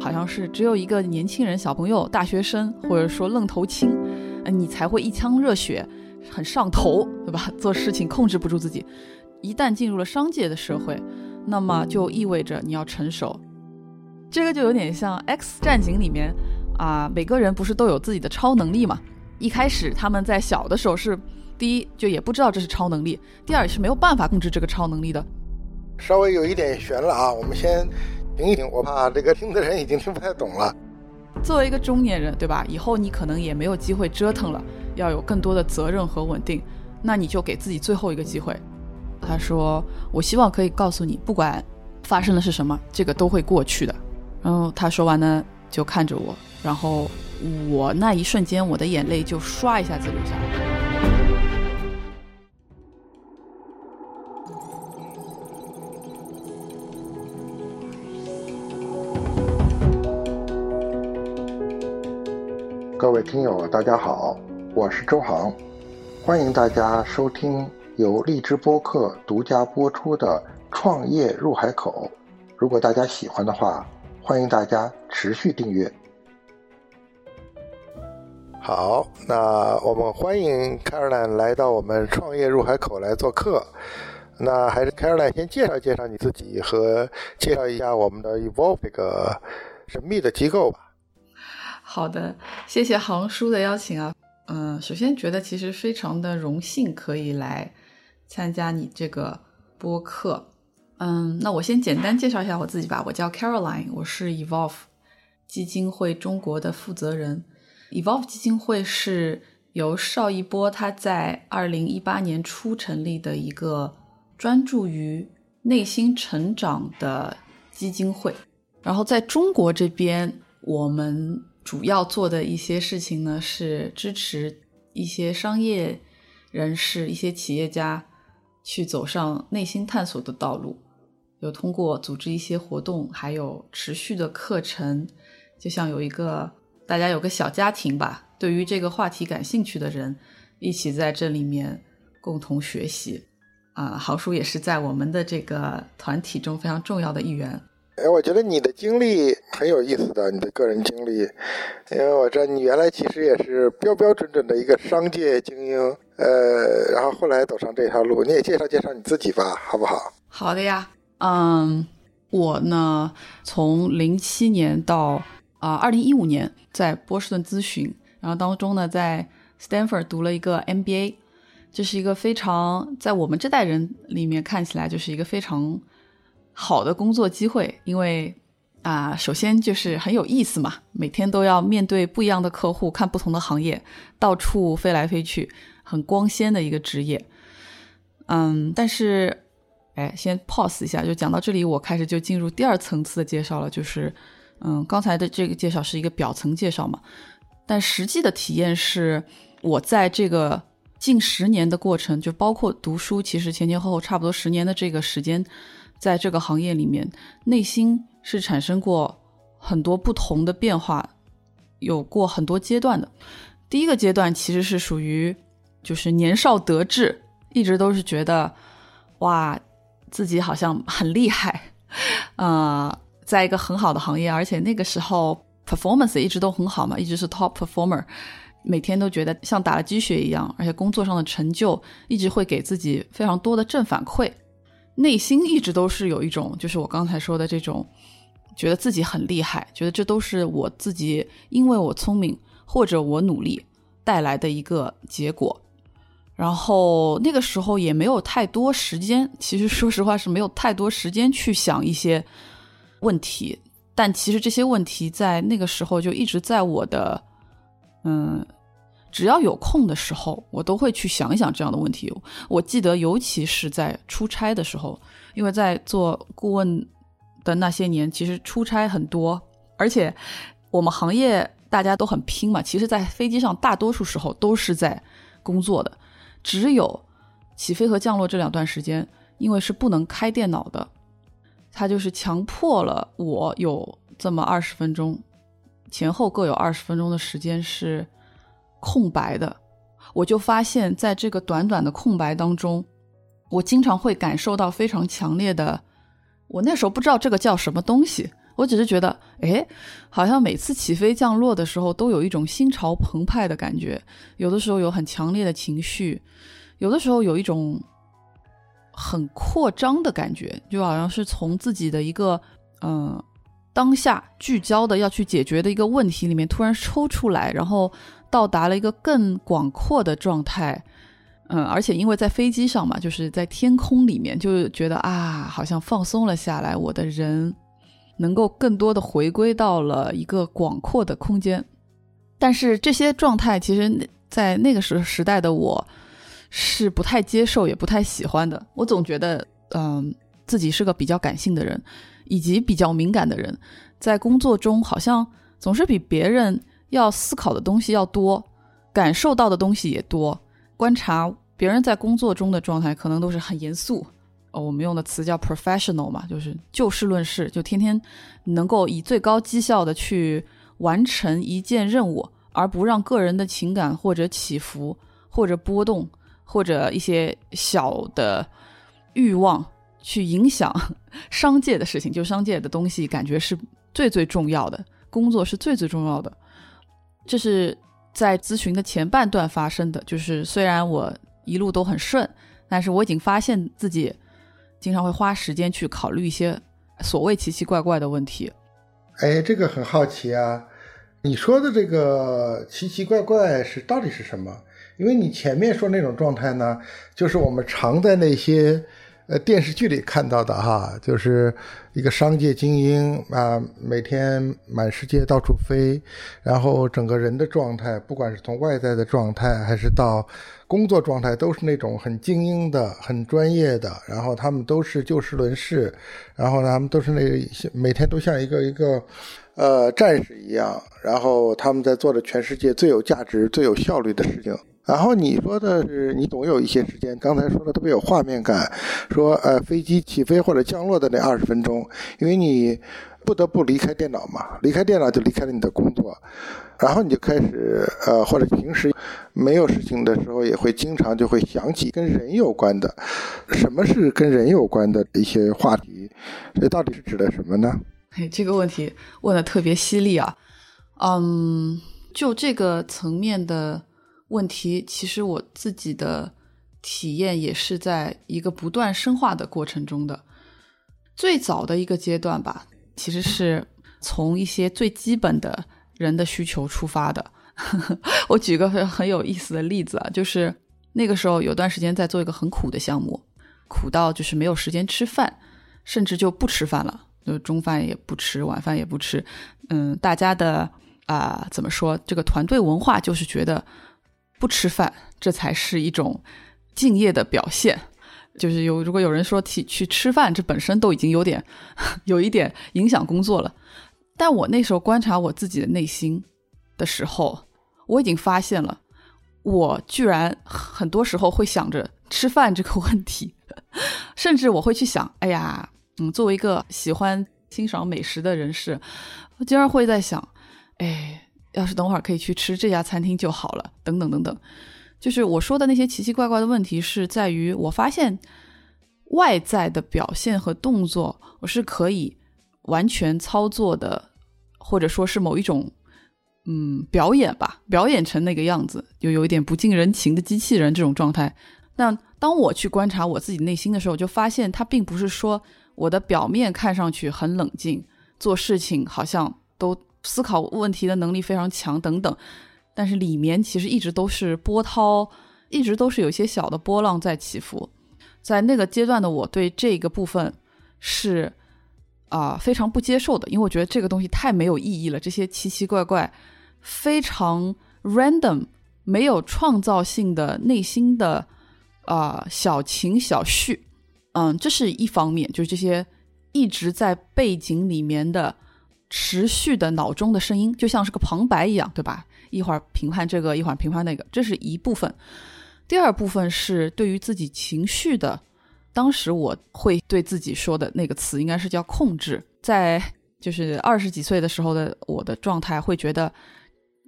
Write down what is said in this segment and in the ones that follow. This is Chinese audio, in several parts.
好像是只有一个年轻人、小朋友、大学生，或者说愣头青，你才会一腔热血，很上头，对吧？做事情控制不住自己。一旦进入了商界的社会，那么就意味着你要成熟。这个就有点像《X 战警》里面啊，每个人不是都有自己的超能力嘛？一开始他们在小的时候是，第一就也不知道这是超能力，第二是没有办法控制这个超能力的。稍微有一点悬了啊，我们先停一停，我怕这个听的人已经听不太懂了。作为一个中年人，对吧？以后你可能也没有机会折腾了，要有更多的责任和稳定，那你就给自己最后一个机会。他说：“我希望可以告诉你，不管发生的是什么，这个都会过去的。”然后他说完呢，就看着我，然后我那一瞬间，我的眼泪就唰一下子流下来。听友，大家好，我是周航，欢迎大家收听由荔枝播客独家播出的《创业入海口》。如果大家喜欢的话，欢迎大家持续订阅。好，那我们欢迎 Caroline 来到我们创业入海口来做客。那还是 Caroline 先介绍介绍你自己和介绍一下我们的 Evolve 这个神秘的机构吧。好的，谢谢航叔的邀请啊。嗯，首先觉得其实非常的荣幸可以来参加你这个播客。嗯，那我先简单介绍一下我自己吧。我叫 Caroline，我是 Evolve 基金会中国的负责人。Evolve 基金会是由邵一波他在二零一八年初成立的一个专注于内心成长的基金会。然后在中国这边，我们主要做的一些事情呢，是支持一些商业人士、一些企业家去走上内心探索的道路。有通过组织一些活动，还有持续的课程，就像有一个大家有个小家庭吧。对于这个话题感兴趣的人，一起在这里面共同学习。啊，豪叔也是在我们的这个团体中非常重要的一员。哎，我觉得你的经历很有意思的，你的个人经历，因为我知道你原来其实也是标标准准的一个商界精英，呃，然后后来走上这条路，你也介绍介绍你自己吧，好不好？好的呀。嗯，我呢，从零七年到啊二零一五年在波士顿咨询，然后当中呢在 Stanford 读了一个 MBA，这是一个非常在我们这代人里面看起来就是一个非常好的工作机会，因为啊首先就是很有意思嘛，每天都要面对不一样的客户，看不同的行业，到处飞来飞去，很光鲜的一个职业。嗯，但是。哎，先 pause 一下，就讲到这里，我开始就进入第二层次的介绍了。就是，嗯，刚才的这个介绍是一个表层介绍嘛，但实际的体验是，我在这个近十年的过程，就包括读书，其实前前后后差不多十年的这个时间，在这个行业里面，内心是产生过很多不同的变化，有过很多阶段的。第一个阶段其实是属于，就是年少得志，一直都是觉得，哇。自己好像很厉害，啊，在一个很好的行业，而且那个时候 performance 一直都很好嘛，一直是 top performer，每天都觉得像打了鸡血一样，而且工作上的成就一直会给自己非常多的正反馈，内心一直都是有一种，就是我刚才说的这种，觉得自己很厉害，觉得这都是我自己因为我聪明或者我努力带来的一个结果。然后那个时候也没有太多时间，其实说实话是没有太多时间去想一些问题。但其实这些问题在那个时候就一直在我的，嗯，只要有空的时候，我都会去想一想这样的问题。我记得，尤其是在出差的时候，因为在做顾问的那些年，其实出差很多，而且我们行业大家都很拼嘛。其实，在飞机上大多数时候都是在工作的。只有起飞和降落这两段时间，因为是不能开电脑的，他就是强迫了我有这么二十分钟，前后各有二十分钟的时间是空白的。我就发现，在这个短短的空白当中，我经常会感受到非常强烈的。我那时候不知道这个叫什么东西，我只是觉得，哎，好像每次起飞降落的时候都有一种心潮澎湃的感觉，有的时候有很强烈的情绪，有的时候有一种很扩张的感觉，就好像是从自己的一个嗯当下聚焦的要去解决的一个问题里面突然抽出来，然后到达了一个更广阔的状态。嗯，而且因为在飞机上嘛，就是在天空里面，就觉得啊，好像放松了下来，我的人能够更多的回归到了一个广阔的空间。但是这些状态，其实，在那个时时代的我是不太接受，也不太喜欢的。我总觉得，嗯，自己是个比较感性的人，以及比较敏感的人，在工作中好像总是比别人要思考的东西要多，感受到的东西也多。观察别人在工作中的状态，可能都是很严肃。哦，我们用的词叫 professional 嘛，就是就事论事，就天天能够以最高绩效的去完成一件任务，而不让个人的情感或者起伏或者波动或者一些小的欲望去影响 商界的事情。就商界的东西，感觉是最最重要的，工作是最最重要的。这是。在咨询的前半段发生的就是，虽然我一路都很顺，但是我已经发现自己经常会花时间去考虑一些所谓奇奇怪怪的问题。哎，这个很好奇啊！你说的这个奇奇怪怪是到底是什么？因为你前面说那种状态呢，就是我们常在那些。呃，电视剧里看到的哈，就是一个商界精英啊，每天满世界到处飞，然后整个人的状态，不管是从外在的状态，还是到工作状态，都是那种很精英的、很专业的。然后他们都是就事论事，然后他们都是那每天都像一个一个呃战士一样，然后他们在做着全世界最有价值、最有效率的事情。然后你说的是你总有一些时间，刚才说的特别有画面感，说呃飞机起飞或者降落的那二十分钟，因为你不得不离开电脑嘛，离开电脑就离开了你的工作，然后你就开始呃或者平时没有事情的时候，也会经常就会想起跟人有关的，什么是跟人有关的一些话题，这到底是指的什么呢？嘿，这个问题问的特别犀利啊，嗯，就这个层面的。问题其实我自己的体验也是在一个不断深化的过程中的。最早的一个阶段吧，其实是从一些最基本的人的需求出发的。我举个很很有意思的例子啊，就是那个时候有段时间在做一个很苦的项目，苦到就是没有时间吃饭，甚至就不吃饭了，就中饭也不吃，晚饭也不吃。嗯，大家的啊怎么说？这个团队文化就是觉得。不吃饭，这才是一种敬业的表现。就是有，如果有人说去去吃饭，这本身都已经有点 有一点影响工作了。但我那时候观察我自己的内心的时候，我已经发现了，我居然很多时候会想着吃饭这个问题，甚至我会去想，哎呀，嗯，作为一个喜欢欣赏美食的人士，我竟然会在想，哎。要是等会儿可以去吃这家餐厅就好了，等等等等，就是我说的那些奇奇怪怪的问题，是在于我发现外在的表现和动作，我是可以完全操作的，或者说是某一种嗯表演吧，表演成那个样子，就有一点不近人情的机器人这种状态。那当我去观察我自己内心的时候，就发现它并不是说我的表面看上去很冷静，做事情好像都。思考问题的能力非常强，等等，但是里面其实一直都是波涛，一直都是有些小的波浪在起伏。在那个阶段的我，对这个部分是啊非常不接受的，因为我觉得这个东西太没有意义了。这些奇奇怪怪、非常 random、没有创造性的内心的啊小情小绪，嗯，这是一方面，就是这些一直在背景里面的。持续的脑中的声音就像是个旁白一样，对吧？一会儿评判这个，一会儿评判那个，这是一部分。第二部分是对于自己情绪的，当时我会对自己说的那个词，应该是叫控制。在就是二十几岁的时候的我的状态，会觉得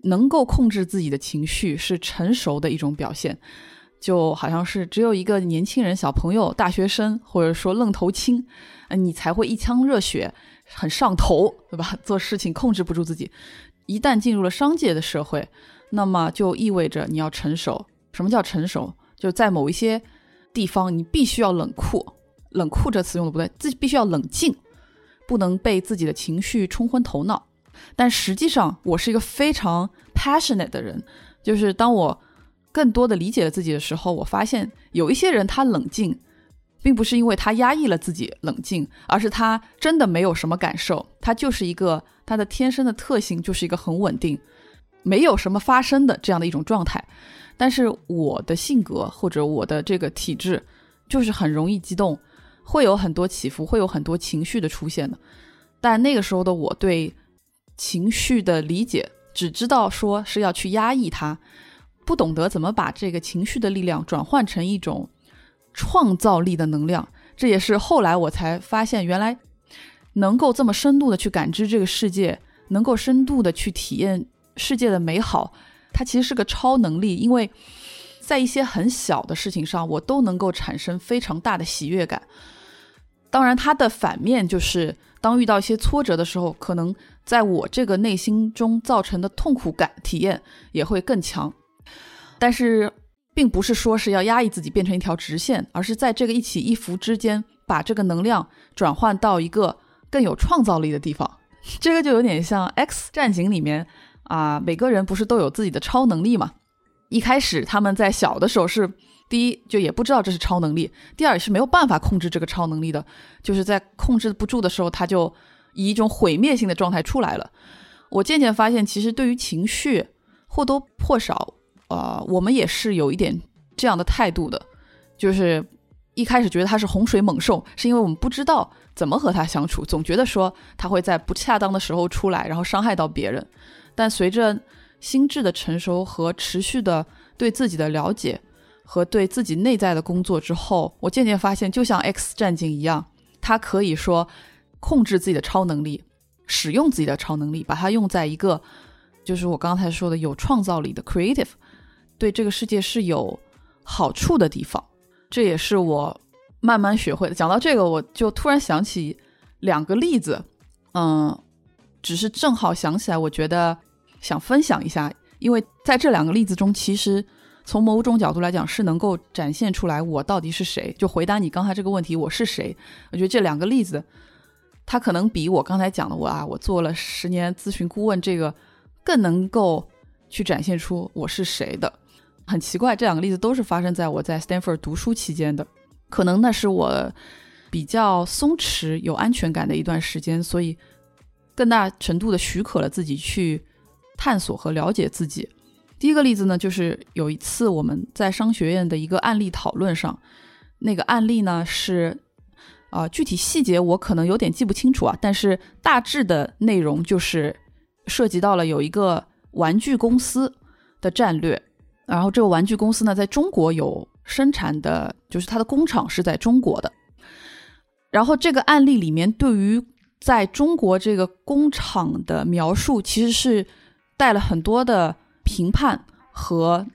能够控制自己的情绪是成熟的一种表现，就好像是只有一个年轻人、小朋友、大学生，或者说愣头青，你才会一腔热血。很上头，对吧？做事情控制不住自己。一旦进入了商界的社会，那么就意味着你要成熟。什么叫成熟？就在某一些地方，你必须要冷酷。冷酷这词用的不对，自己必须要冷静，不能被自己的情绪冲昏头脑。但实际上，我是一个非常 passionate 的人，就是当我更多的理解了自己的时候，我发现有一些人他冷静，并不是因为他压抑了自己冷静，而是他真的没有什么感受，他就是一个他的天生的特性就是一个很稳定，没有什么发生的这样的一种状态。但是我的性格或者我的这个体质，就是很容易激动。会有很多起伏，会有很多情绪的出现的，但那个时候的我对情绪的理解，只知道说是要去压抑它，不懂得怎么把这个情绪的力量转换成一种创造力的能量。这也是后来我才发现，原来能够这么深度的去感知这个世界，能够深度的去体验世界的美好，它其实是个超能力，因为在一些很小的事情上，我都能够产生非常大的喜悦感。当然，它的反面就是，当遇到一些挫折的时候，可能在我这个内心中造成的痛苦感体验也会更强。但是，并不是说是要压抑自己变成一条直线，而是在这个一起一伏之间，把这个能量转换到一个更有创造力的地方。这个就有点像《X 战警》里面啊，每个人不是都有自己的超能力嘛？一开始他们在小的时候是。第一，就也不知道这是超能力；第二，也是没有办法控制这个超能力的。就是在控制不住的时候，他就以一种毁灭性的状态出来了。我渐渐发现，其实对于情绪，或多或少，呃，我们也是有一点这样的态度的。就是一开始觉得他是洪水猛兽，是因为我们不知道怎么和他相处，总觉得说他会在不恰当的时候出来，然后伤害到别人。但随着心智的成熟和持续的对自己的了解，和对自己内在的工作之后，我渐渐发现，就像 X 战警一样，他可以说控制自己的超能力，使用自己的超能力，把它用在一个就是我刚才说的有创造力的 creative，对这个世界是有好处的地方。这也是我慢慢学会的。讲到这个，我就突然想起两个例子，嗯，只是正好想起来，我觉得想分享一下，因为在这两个例子中，其实。从某种角度来讲，是能够展现出来我到底是谁。就回答你刚才这个问题，我是谁？我觉得这两个例子，它可能比我刚才讲的我啊，我做了十年咨询顾问这个更能够去展现出我是谁的。很奇怪，这两个例子都是发生在我在 Stanford 读书期间的，可能那是我比较松弛、有安全感的一段时间，所以更大程度的许可了自己去探索和了解自己。第一个例子呢，就是有一次我们在商学院的一个案例讨论上，那个案例呢是，啊，具体细节我可能有点记不清楚啊，但是大致的内容就是涉及到了有一个玩具公司的战略，然后这个玩具公司呢在中国有生产的，就是它的工厂是在中国的，然后这个案例里面对于在中国这个工厂的描述，其实是带了很多的。评判和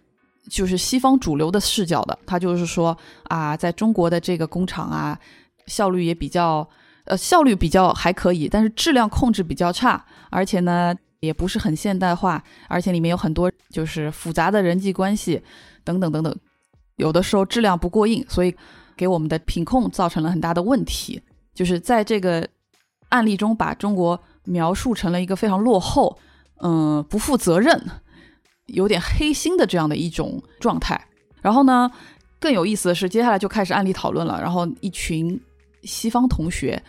就是西方主流的视角的，他就是说啊，在中国的这个工厂啊，效率也比较，呃，效率比较还可以，但是质量控制比较差，而且呢，也不是很现代化，而且里面有很多就是复杂的人际关系等等等等，有的时候质量不过硬，所以给我们的品控造成了很大的问题。就是在这个案例中，把中国描述成了一个非常落后，嗯，不负责任。有点黑心的这样的一种状态，然后呢，更有意思的是，接下来就开始案例讨论了。然后一群西方同学，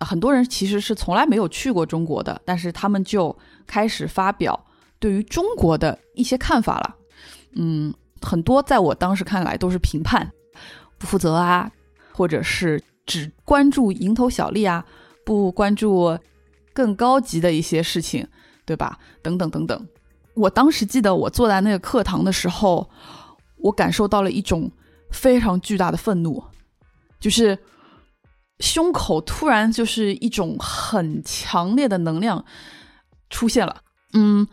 很多人其实是从来没有去过中国的，但是他们就开始发表对于中国的一些看法了。嗯，很多在我当时看来都是评判、不负责啊，或者是只关注蝇头小利啊，不关注更高级的一些事情，对吧？等等等等。我当时记得，我坐在那个课堂的时候，我感受到了一种非常巨大的愤怒，就是胸口突然就是一种很强烈的能量出现了。嗯，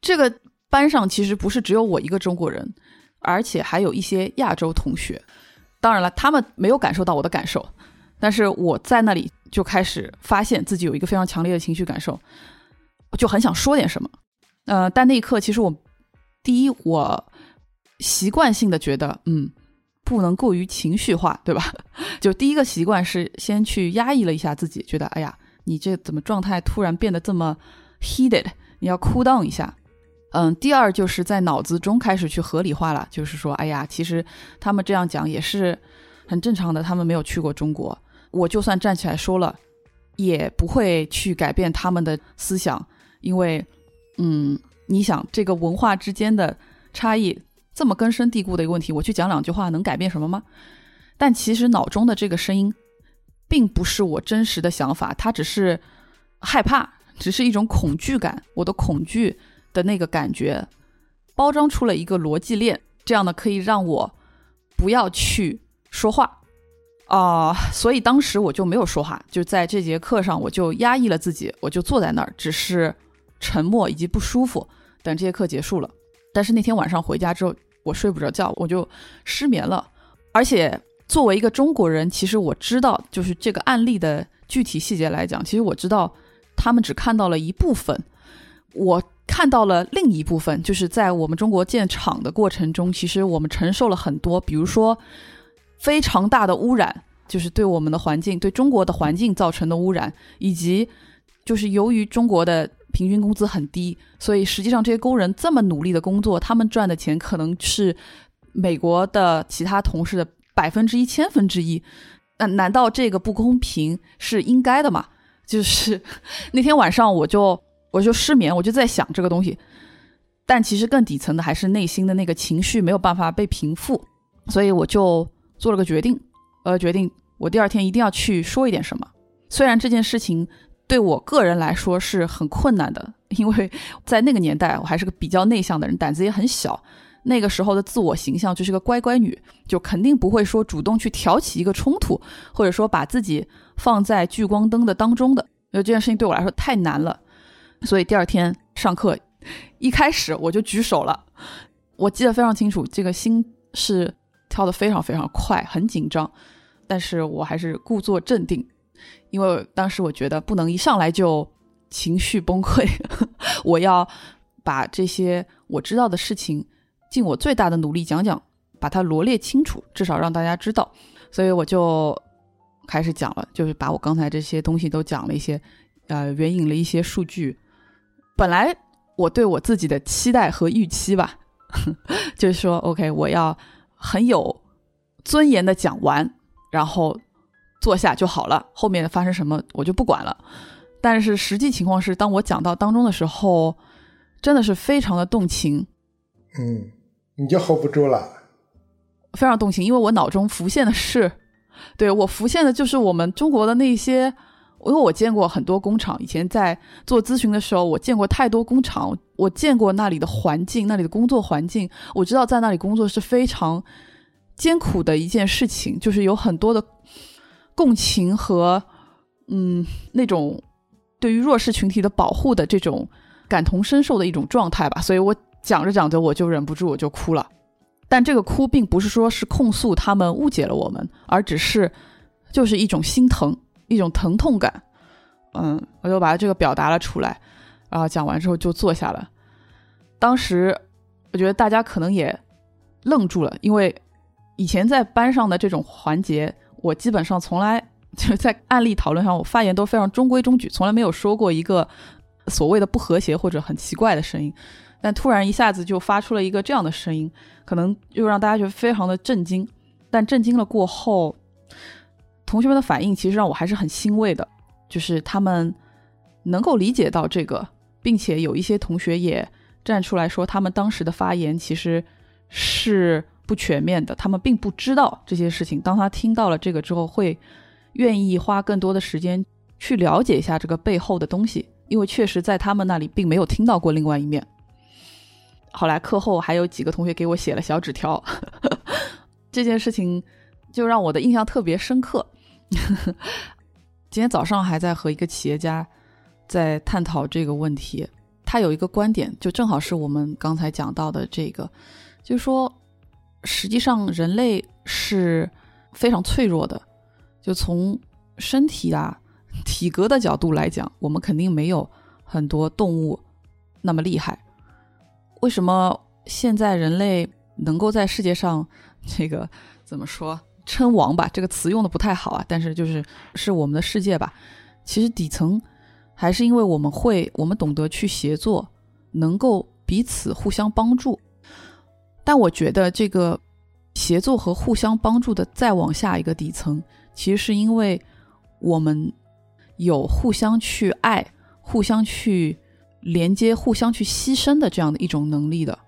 这个班上其实不是只有我一个中国人，而且还有一些亚洲同学。当然了，他们没有感受到我的感受，但是我在那里就开始发现自己有一个非常强烈的情绪感受，就很想说点什么。呃，但那一刻其实我第一我习惯性的觉得，嗯，不能过于情绪化，对吧？就第一个习惯是先去压抑了一下自己，觉得哎呀，你这怎么状态突然变得这么 heated？你要 cool down 一下。嗯，第二就是在脑子中开始去合理化了，就是说，哎呀，其实他们这样讲也是很正常的，他们没有去过中国，我就算站起来说了，也不会去改变他们的思想，因为，嗯，你想这个文化之间的差异这么根深蒂固的一个问题，我去讲两句话能改变什么吗？但其实脑中的这个声音，并不是我真实的想法，它只是害怕，只是一种恐惧感，我的恐惧。的那个感觉，包装出了一个逻辑链，这样的可以让我不要去说话啊，所以当时我就没有说话，就在这节课上我就压抑了自己，我就坐在那儿，只是沉默以及不舒服，等这节课结束了。但是那天晚上回家之后，我睡不着觉，我就失眠了。而且作为一个中国人，其实我知道，就是这个案例的具体细节来讲，其实我知道他们只看到了一部分，我。看到了另一部分，就是在我们中国建厂的过程中，其实我们承受了很多，比如说非常大的污染，就是对我们的环境、对中国的环境造成的污染，以及就是由于中国的平均工资很低，所以实际上这些工人这么努力的工作，他们赚的钱可能是美国的其他同事的百分之一千分之一。那难道这个不公平是应该的吗？就是 那天晚上我就。我就失眠，我就在想这个东西，但其实更底层的还是内心的那个情绪没有办法被平复，所以我就做了个决定，呃，决定我第二天一定要去说一点什么。虽然这件事情对我个人来说是很困难的，因为 在那个年代我还是个比较内向的人，胆子也很小。那个时候的自我形象就是个乖乖女，就肯定不会说主动去挑起一个冲突，或者说把自己放在聚光灯的当中的。因为这件事情对我来说太难了。所以第二天上课，一开始我就举手了。我记得非常清楚，这个心是跳得非常非常快，很紧张。但是我还是故作镇定，因为当时我觉得不能一上来就情绪崩溃，我要把这些我知道的事情尽我最大的努力讲讲，把它罗列清楚，至少让大家知道。所以我就开始讲了，就是把我刚才这些东西都讲了一些，呃，援引了一些数据。本来我对我自己的期待和预期吧，就是说，OK，我要很有尊严的讲完，然后坐下就好了，后面发生什么我就不管了。但是实际情况是，当我讲到当中的时候，真的是非常的动情。嗯，你就 hold 不住了，非常动情，因为我脑中浮现的是，对我浮现的就是我们中国的那些。因为我见过很多工厂，以前在做咨询的时候，我见过太多工厂，我见过那里的环境，那里的工作环境，我知道在那里工作是非常艰苦的一件事情，就是有很多的共情和嗯那种对于弱势群体的保护的这种感同身受的一种状态吧。所以我讲着讲着我就忍不住我就哭了，但这个哭并不是说是控诉他们误解了我们，而只是就是一种心疼。一种疼痛感，嗯，我就把这个表达了出来，然后讲完之后就坐下了。当时我觉得大家可能也愣住了，因为以前在班上的这种环节，我基本上从来就在案例讨论上，我发言都非常中规中矩，从来没有说过一个所谓的不和谐或者很奇怪的声音。但突然一下子就发出了一个这样的声音，可能又让大家觉得非常的震惊。但震惊了过后。同学们的反应其实让我还是很欣慰的，就是他们能够理解到这个，并且有一些同学也站出来说，他们当时的发言其实是不全面的，他们并不知道这些事情。当他听到了这个之后，会愿意花更多的时间去了解一下这个背后的东西，因为确实在他们那里并没有听到过另外一面。后来课后还有几个同学给我写了小纸条，这件事情就让我的印象特别深刻。今天早上还在和一个企业家在探讨这个问题，他有一个观点，就正好是我们刚才讲到的这个，就是说，实际上人类是非常脆弱的，就从身体啊、体格的角度来讲，我们肯定没有很多动物那么厉害。为什么现在人类能够在世界上这个怎么说称王吧？这个词用的不太好啊，但是就是是我们的世界吧。其实底层还是因为我们会，我们懂得去协作，能够彼此互相帮助。但我觉得这个协作和互相帮助的再往下一个底层，其实是因为我们有互相去爱、互相去连接、互相去牺牲的这样的一种能力的。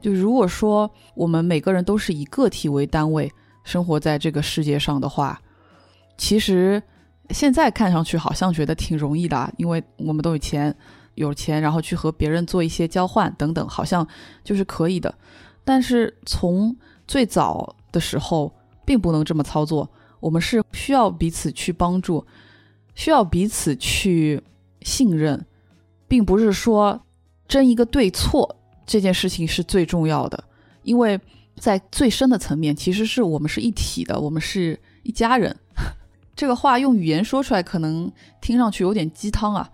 就如果说我们每个人都是以个体为单位生活在这个世界上的话，其实现在看上去好像觉得挺容易的，因为我们都有钱。有钱，然后去和别人做一些交换等等，好像就是可以的。但是从最早的时候，并不能这么操作。我们是需要彼此去帮助，需要彼此去信任，并不是说争一个对错这件事情是最重要的。因为在最深的层面，其实是我们是一体的，我们是一家人。这个话用语言说出来，可能听上去有点鸡汤啊。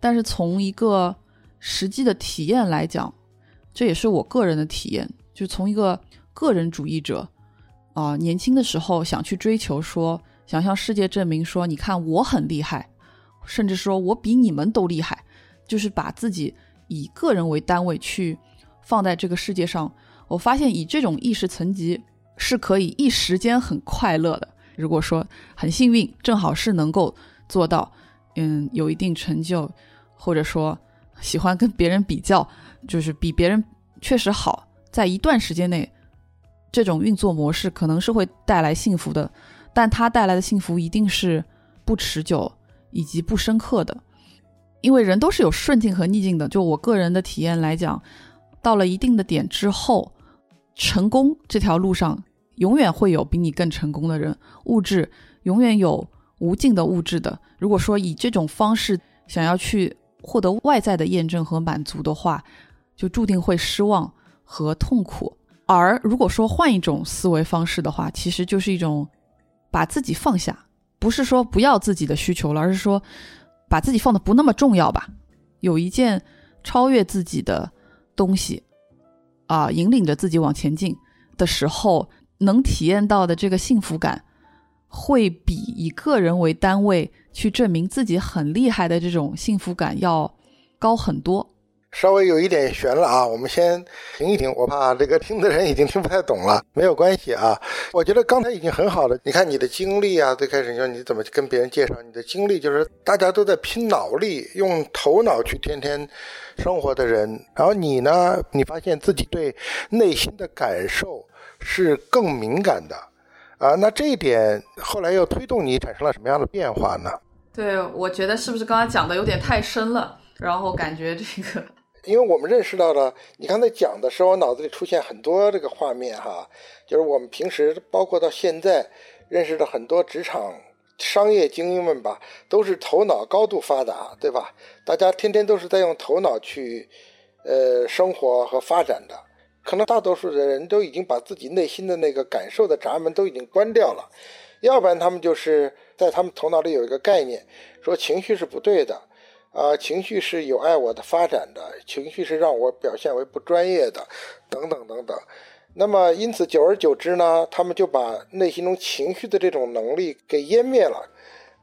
但是从一个实际的体验来讲，这也是我个人的体验。就从一个个人主义者啊，年轻的时候想去追求，说想向世界证明，说你看我很厉害，甚至说我比你们都厉害，就是把自己以个人为单位去放在这个世界上。我发现以这种意识层级是可以一时间很快乐的。如果说很幸运，正好是能够做到，嗯，有一定成就。或者说喜欢跟别人比较，就是比别人确实好，在一段时间内，这种运作模式可能是会带来幸福的，但它带来的幸福一定是不持久以及不深刻的，因为人都是有顺境和逆境的。就我个人的体验来讲，到了一定的点之后，成功这条路上永远会有比你更成功的人，物质永远有无尽的物质的。如果说以这种方式想要去。获得外在的验证和满足的话，就注定会失望和痛苦。而如果说换一种思维方式的话，其实就是一种把自己放下，不是说不要自己的需求了，而是说把自己放的不那么重要吧。有一件超越自己的东西啊，引领着自己往前进的时候，能体验到的这个幸福感，会比以个人为单位。去证明自己很厉害的这种幸福感要高很多，稍微有一点悬了啊！我们先停一停，我怕这个听的人已经听不太懂了，没有关系啊。我觉得刚才已经很好了。你看你的经历啊，最开始你说你怎么跟别人介绍你的经历，就是大家都在拼脑力，用头脑去天天生活的人，然后你呢，你发现自己对内心的感受是更敏感的。啊，那这一点后来又推动你产生了什么样的变化呢？对，我觉得是不是刚才讲的有点太深了？然后感觉这个，因为我们认识到了，你刚才讲的时候，我脑子里出现很多这个画面哈，就是我们平时包括到现在认识的很多职场商业精英们吧，都是头脑高度发达，对吧？大家天天都是在用头脑去呃生活和发展的。可能大多数的人都已经把自己内心的那个感受的闸门都已经关掉了，要不然他们就是在他们头脑里有一个概念，说情绪是不对的，啊，情绪是有碍我的发展的，情绪是让我表现为不专业的，等等等等。那么因此久而久之呢，他们就把内心中情绪的这种能力给湮灭了。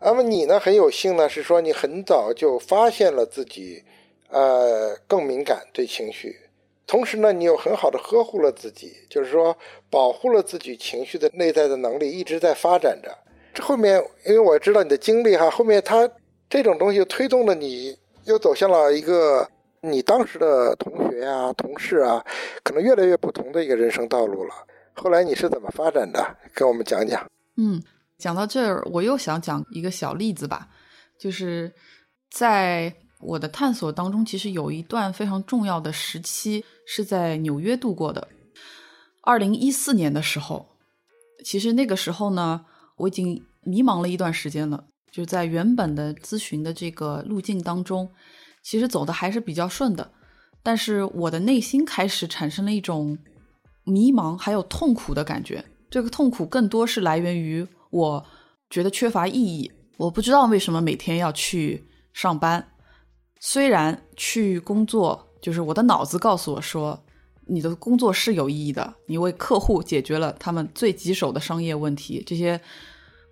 那么你呢，很有幸呢，是说你很早就发现了自己，呃，更敏感对情绪。同时呢，你又很好的呵护了自己，就是说保护了自己情绪的内在的能力一直在发展着。这后面，因为我知道你的经历哈，后面他这种东西推动了你，又走向了一个你当时的同学啊、同事啊，可能越来越不同的一个人生道路了。后来你是怎么发展的？跟我们讲讲。嗯，讲到这儿，我又想讲一个小例子吧，就是在。我的探索当中，其实有一段非常重要的时期是在纽约度过的。二零一四年的时候，其实那个时候呢，我已经迷茫了一段时间了。就在原本的咨询的这个路径当中，其实走的还是比较顺的，但是我的内心开始产生了一种迷茫还有痛苦的感觉。这个痛苦更多是来源于我觉得缺乏意义。我不知道为什么每天要去上班。虽然去工作，就是我的脑子告诉我说，你的工作是有意义的，你为客户解决了他们最棘手的商业问题。这些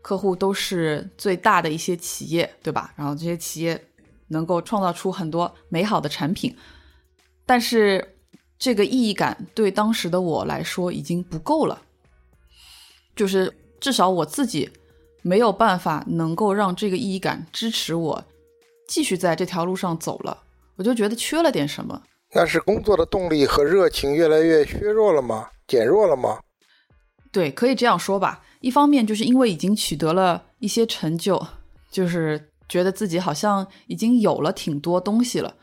客户都是最大的一些企业，对吧？然后这些企业能够创造出很多美好的产品，但是这个意义感对当时的我来说已经不够了，就是至少我自己没有办法能够让这个意义感支持我。继续在这条路上走了，我就觉得缺了点什么。那是工作的动力和热情越来越削弱了吗？减弱了吗？对，可以这样说吧。一方面就是因为已经取得了一些成就，就是觉得自己好像已经有了挺多东西了。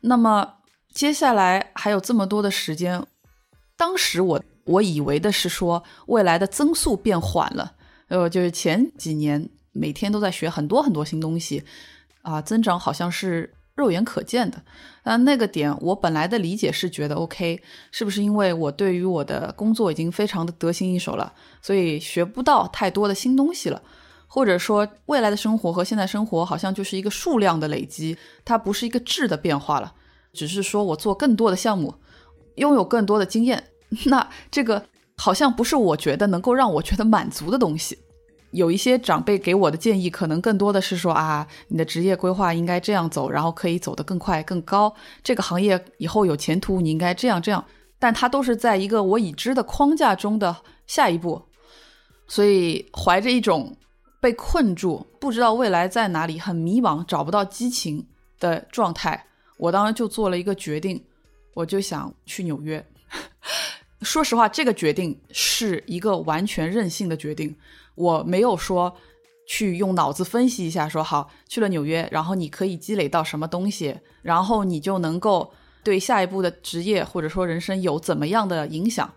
那么接下来还有这么多的时间，当时我我以为的是说未来的增速变缓了，呃，就是前几年每天都在学很多很多新东西。啊，增长好像是肉眼可见的。那那个点，我本来的理解是觉得 OK，是不是因为我对于我的工作已经非常的得心应手了，所以学不到太多的新东西了？或者说，未来的生活和现在生活好像就是一个数量的累积，它不是一个质的变化了，只是说我做更多的项目，拥有更多的经验，那这个好像不是我觉得能够让我觉得满足的东西。有一些长辈给我的建议，可能更多的是说啊，你的职业规划应该这样走，然后可以走得更快更高。这个行业以后有前途，你应该这样这样。但它都是在一个我已知的框架中的下一步，所以怀着一种被困住、不知道未来在哪里、很迷茫、找不到激情的状态，我当时就做了一个决定，我就想去纽约。说实话，这个决定是一个完全任性的决定。我没有说去用脑子分析一下，说好去了纽约，然后你可以积累到什么东西，然后你就能够对下一步的职业或者说人生有怎么样的影响。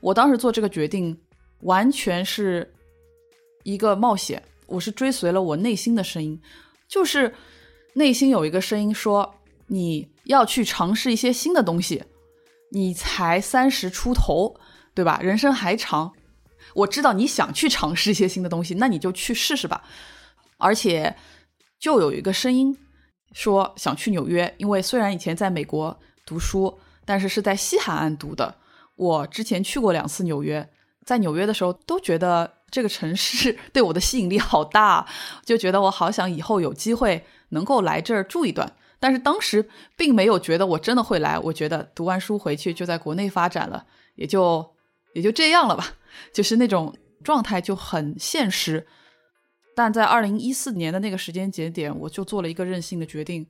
我当时做这个决定完全是一个冒险，我是追随了我内心的声音，就是内心有一个声音说你要去尝试一些新的东西，你才三十出头，对吧？人生还长。我知道你想去尝试一些新的东西，那你就去试试吧。而且，就有一个声音说想去纽约，因为虽然以前在美国读书，但是是在西海岸读的。我之前去过两次纽约，在纽约的时候都觉得这个城市对我的吸引力好大，就觉得我好想以后有机会能够来这儿住一段。但是当时并没有觉得我真的会来，我觉得读完书回去就在国内发展了，也就也就这样了吧。就是那种状态就很现实，但在二零一四年的那个时间节点，我就做了一个任性的决定。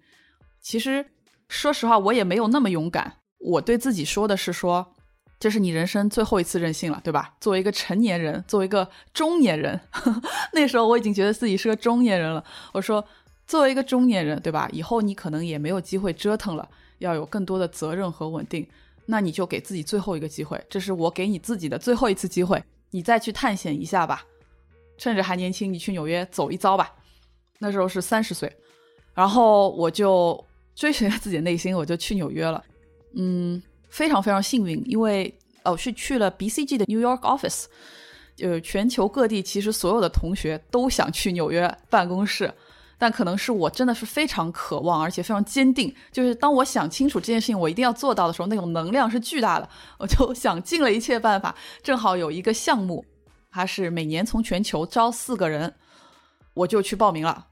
其实，说实话，我也没有那么勇敢。我对自己说的是说，这是你人生最后一次任性了，对吧？作为一个成年人，作为一个中年人，那时候我已经觉得自己是个中年人了。我说，作为一个中年人，对吧？以后你可能也没有机会折腾了，要有更多的责任和稳定。那你就给自己最后一个机会，这是我给你自己的最后一次机会，你再去探险一下吧，趁着还年轻，你去纽约走一遭吧。那时候是三十岁，然后我就追随着自己的内心，我就去纽约了。嗯，非常非常幸运，因为哦是去了 BCG 的 New York office，呃，全球各地其实所有的同学都想去纽约办公室。但可能是我真的是非常渴望，而且非常坚定。就是当我想清楚这件事情，我一定要做到的时候，那种能量是巨大的。我就想尽了一切办法。正好有一个项目，它是每年从全球招四个人，我就去报名了，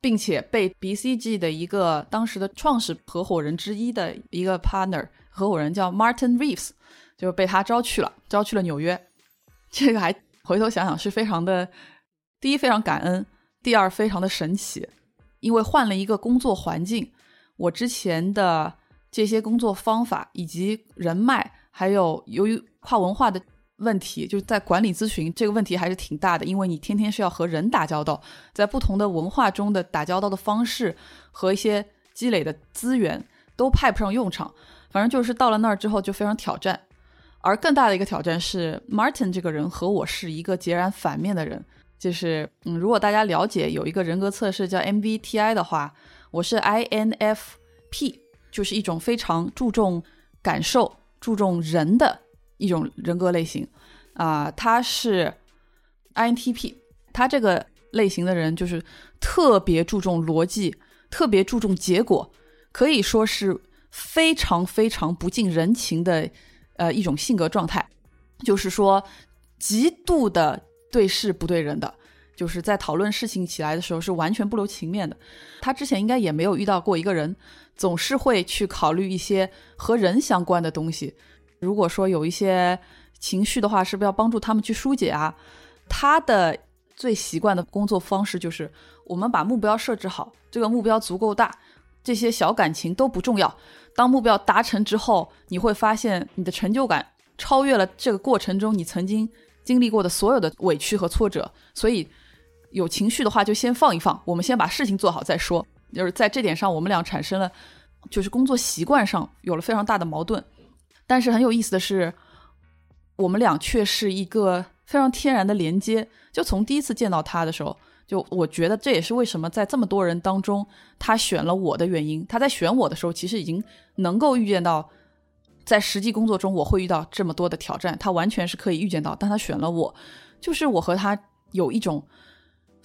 并且被 BCG 的一个当时的创始合伙人之一的一个 partner 合伙人叫 Martin Reeves，就被他招去了，招去了纽约。这个还回头想想是非常的，第一非常感恩。第二，非常的神奇，因为换了一个工作环境，我之前的这些工作方法以及人脉，还有由于跨文化的问题，就是在管理咨询这个问题还是挺大的，因为你天天是要和人打交道，在不同的文化中的打交道的方式和一些积累的资源都派不上用场，反正就是到了那儿之后就非常挑战，而更大的一个挑战是，Martin 这个人和我是一个截然反面的人。就是，嗯，如果大家了解有一个人格测试叫 MBTI 的话，我是 INFP，就是一种非常注重感受、注重人的一种人格类型。啊，他是 INTP，他这个类型的人就是特别注重逻辑，特别注重结果，可以说是非常非常不近人情的呃一种性格状态，就是说极度的对事不对人的。就是在讨论事情起来的时候是完全不留情面的。他之前应该也没有遇到过一个人，总是会去考虑一些和人相关的东西。如果说有一些情绪的话，是不是要帮助他们去疏解啊？他的最习惯的工作方式就是，我们把目标设置好，这个目标足够大，这些小感情都不重要。当目标达成之后，你会发现你的成就感超越了这个过程中你曾经经历过的所有的委屈和挫折，所以。有情绪的话就先放一放，我们先把事情做好再说。就是在这点上，我们俩产生了，就是工作习惯上有了非常大的矛盾。但是很有意思的是，我们俩却是一个非常天然的连接。就从第一次见到他的时候，就我觉得这也是为什么在这么多人当中，他选了我的原因。他在选我的时候，其实已经能够预见到，在实际工作中我会遇到这么多的挑战，他完全是可以预见到。但他选了我，就是我和他有一种。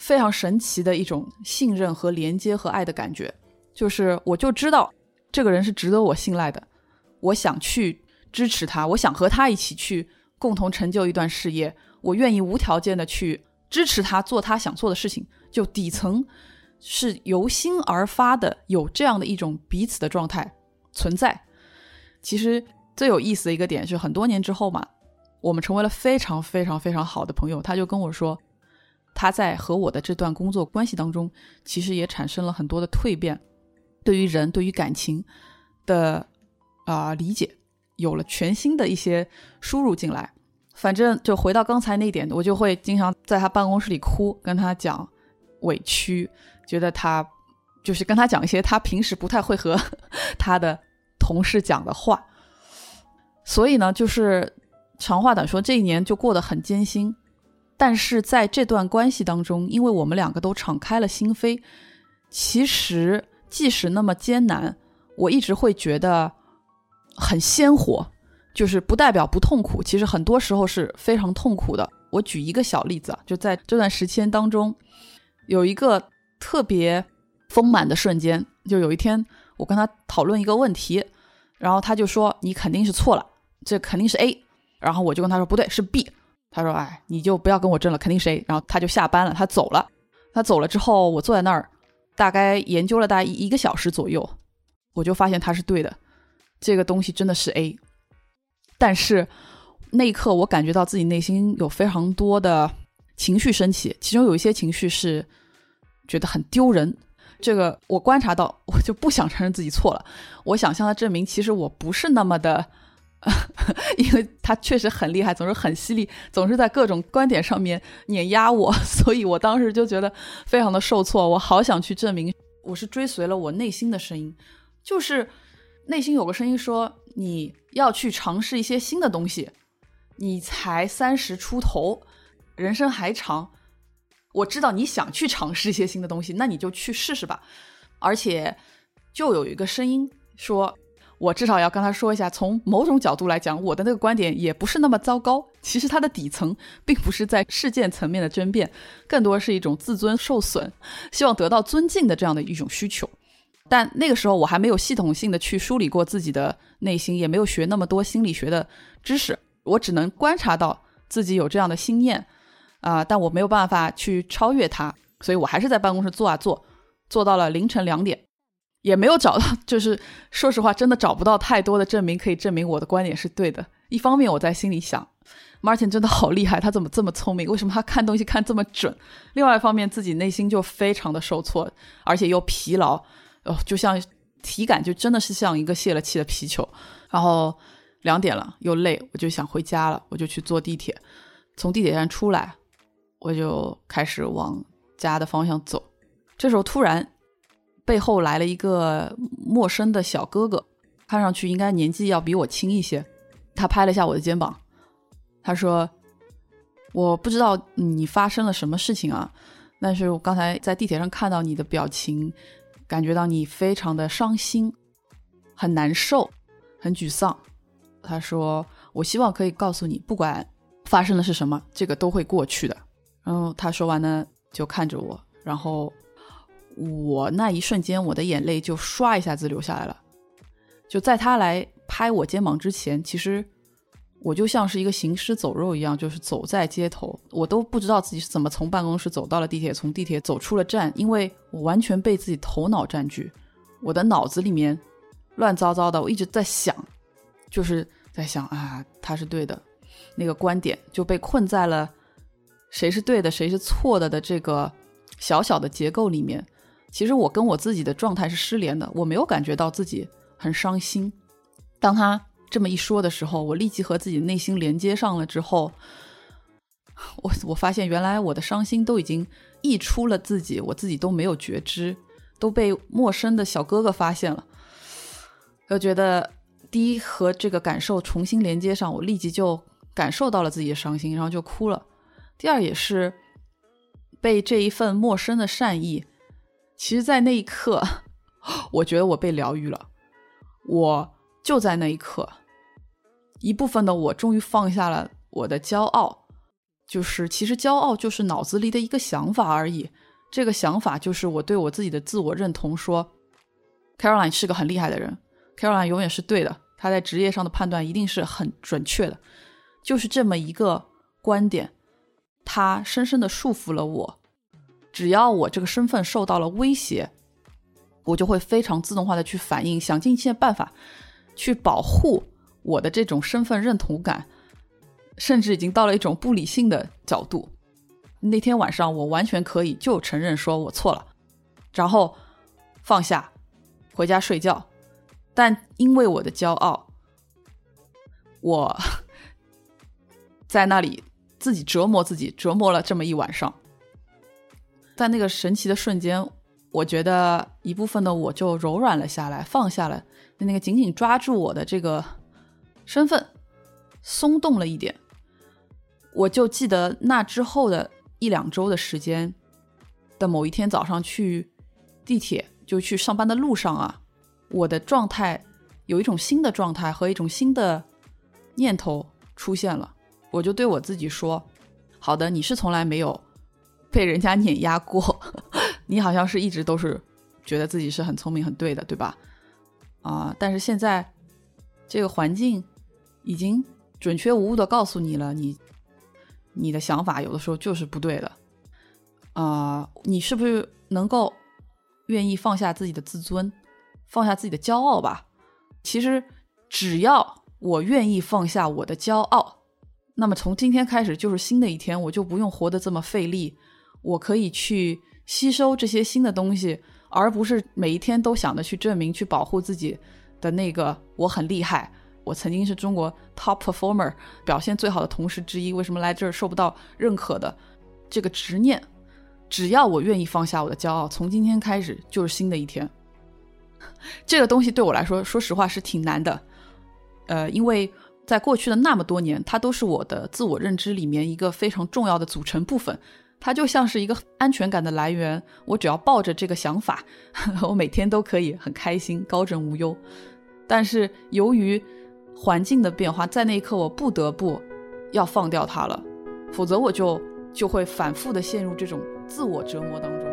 非常神奇的一种信任和连接和爱的感觉，就是我就知道这个人是值得我信赖的，我想去支持他，我想和他一起去共同成就一段事业，我愿意无条件的去支持他做他想做的事情，就底层是由心而发的，有这样的一种彼此的状态存在。其实最有意思的一个点是，很多年之后嘛，我们成为了非常非常非常好的朋友，他就跟我说。他在和我的这段工作关系当中，其实也产生了很多的蜕变，对于人、对于感情的啊理解，有了全新的一些输入进来。反正就回到刚才那点，我就会经常在他办公室里哭，跟他讲委屈，觉得他就是跟他讲一些他平时不太会和 他的同事讲的话。所以呢，就是长话短说，这一年就过得很艰辛。但是在这段关系当中，因为我们两个都敞开了心扉，其实即使那么艰难，我一直会觉得很鲜活，就是不代表不痛苦。其实很多时候是非常痛苦的。我举一个小例子啊，就在这段时间当中，有一个特别丰满的瞬间。就有一天，我跟他讨论一个问题，然后他就说：“你肯定是错了，这肯定是 A。”然后我就跟他说：“不对，是 B。”他说：“哎，你就不要跟我争了，肯定是 A。”然后他就下班了，他走了。他走了之后，我坐在那儿，大概研究了大概一个小时左右，我就发现他是对的，这个东西真的是 A。但是那一刻，我感觉到自己内心有非常多的情绪升起，其中有一些情绪是觉得很丢人。这个我观察到，我就不想承认自己错了。我想向他证明，其实我不是那么的。因为他确实很厉害，总是很犀利，总是在各种观点上面碾压我，所以我当时就觉得非常的受挫。我好想去证明，我是追随了我内心的声音，就是内心有个声音说你要去尝试一些新的东西。你才三十出头，人生还长，我知道你想去尝试一些新的东西，那你就去试试吧。而且就有一个声音说。我至少要跟他说一下，从某种角度来讲，我的那个观点也不是那么糟糕。其实它的底层并不是在事件层面的争辩，更多是一种自尊受损，希望得到尊敬的这样的一种需求。但那个时候我还没有系统性的去梳理过自己的内心，也没有学那么多心理学的知识，我只能观察到自己有这样的心念啊，但我没有办法去超越他，所以我还是在办公室坐啊坐，坐到了凌晨两点。也没有找到，就是说实话，真的找不到太多的证明可以证明我的观点是对的。一方面，我在心里想，Martin 真的好厉害，他怎么这么聪明？为什么他看东西看这么准？另外一方面，自己内心就非常的受挫，而且又疲劳，哦，就像体感就真的是像一个泄了气的皮球。然后两点了，又累，我就想回家了，我就去坐地铁。从地铁站出来，我就开始往家的方向走。这时候突然。背后来了一个陌生的小哥哥，看上去应该年纪要比我轻一些。他拍了一下我的肩膀，他说：“我不知道你发生了什么事情啊，但是我刚才在地铁上看到你的表情，感觉到你非常的伤心，很难受，很沮丧。”他说：“我希望可以告诉你，不管发生的是什么，这个都会过去的。”然后他说完呢，就看着我，然后我那一瞬间，我的眼泪就唰一下子流下来了。就在他来拍我肩膀之前，其实我就像是一个行尸走肉一样，就是走在街头，我都不知道自己是怎么从办公室走到了地铁，从地铁走出了站，因为我完全被自己头脑占据，我的脑子里面乱糟糟的，我一直在想，就是在想啊，他是对的，那个观点就被困在了谁是对的，谁是错的的这个小小的结构里面。其实我跟我自己的状态是失联的，我没有感觉到自己。很伤心。当他这么一说的时候，我立即和自己内心连接上了。之后，我我发现原来我的伤心都已经溢出了自己，我自己都没有觉知，都被陌生的小哥哥发现了。我觉得第一和这个感受重新连接上，我立即就感受到了自己的伤心，然后就哭了。第二也是被这一份陌生的善意，其实，在那一刻，我觉得我被疗愈了。我就在那一刻，一部分的我终于放下了我的骄傲，就是其实骄傲就是脑子里的一个想法而已。这个想法就是我对我自己的自我认同，说 Caroline 是个很厉害的人，Caroline 永远是对的，他在职业上的判断一定是很准确的。就是这么一个观点，它深深的束缚了我。只要我这个身份受到了威胁。我就会非常自动化的去反应，想尽一切办法去保护我的这种身份认同感，甚至已经到了一种不理性的角度。那天晚上，我完全可以就承认说我错了，然后放下，回家睡觉。但因为我的骄傲，我 在那里自己折磨自己，折磨了这么一晚上。在那个神奇的瞬间。我觉得一部分的我就柔软了下来，放下了那个紧紧抓住我的这个身份，松动了一点。我就记得那之后的一两周的时间的某一天早上去地铁，就去上班的路上啊，我的状态有一种新的状态和一种新的念头出现了。我就对我自己说：“好的，你是从来没有被人家碾压过。”你好像是一直都是觉得自己是很聪明、很对的，对吧？啊，但是现在这个环境已经准确无误的告诉你了，你你的想法有的时候就是不对的。啊，你是不是能够愿意放下自己的自尊，放下自己的骄傲吧？其实只要我愿意放下我的骄傲，那么从今天开始就是新的一天，我就不用活得这么费力，我可以去。吸收这些新的东西，而不是每一天都想着去证明、去保护自己的那个我很厉害，我曾经是中国 top performer，表现最好的同事之一。为什么来这儿受不到认可的这个执念？只要我愿意放下我的骄傲，从今天开始就是新的一天。这个东西对我来说，说实话是挺难的。呃，因为在过去的那么多年，它都是我的自我认知里面一个非常重要的组成部分。它就像是一个安全感的来源，我只要抱着这个想法，我每天都可以很开心、高枕无忧。但是由于环境的变化，在那一刻我不得不要放掉它了，否则我就就会反复的陷入这种自我折磨当中。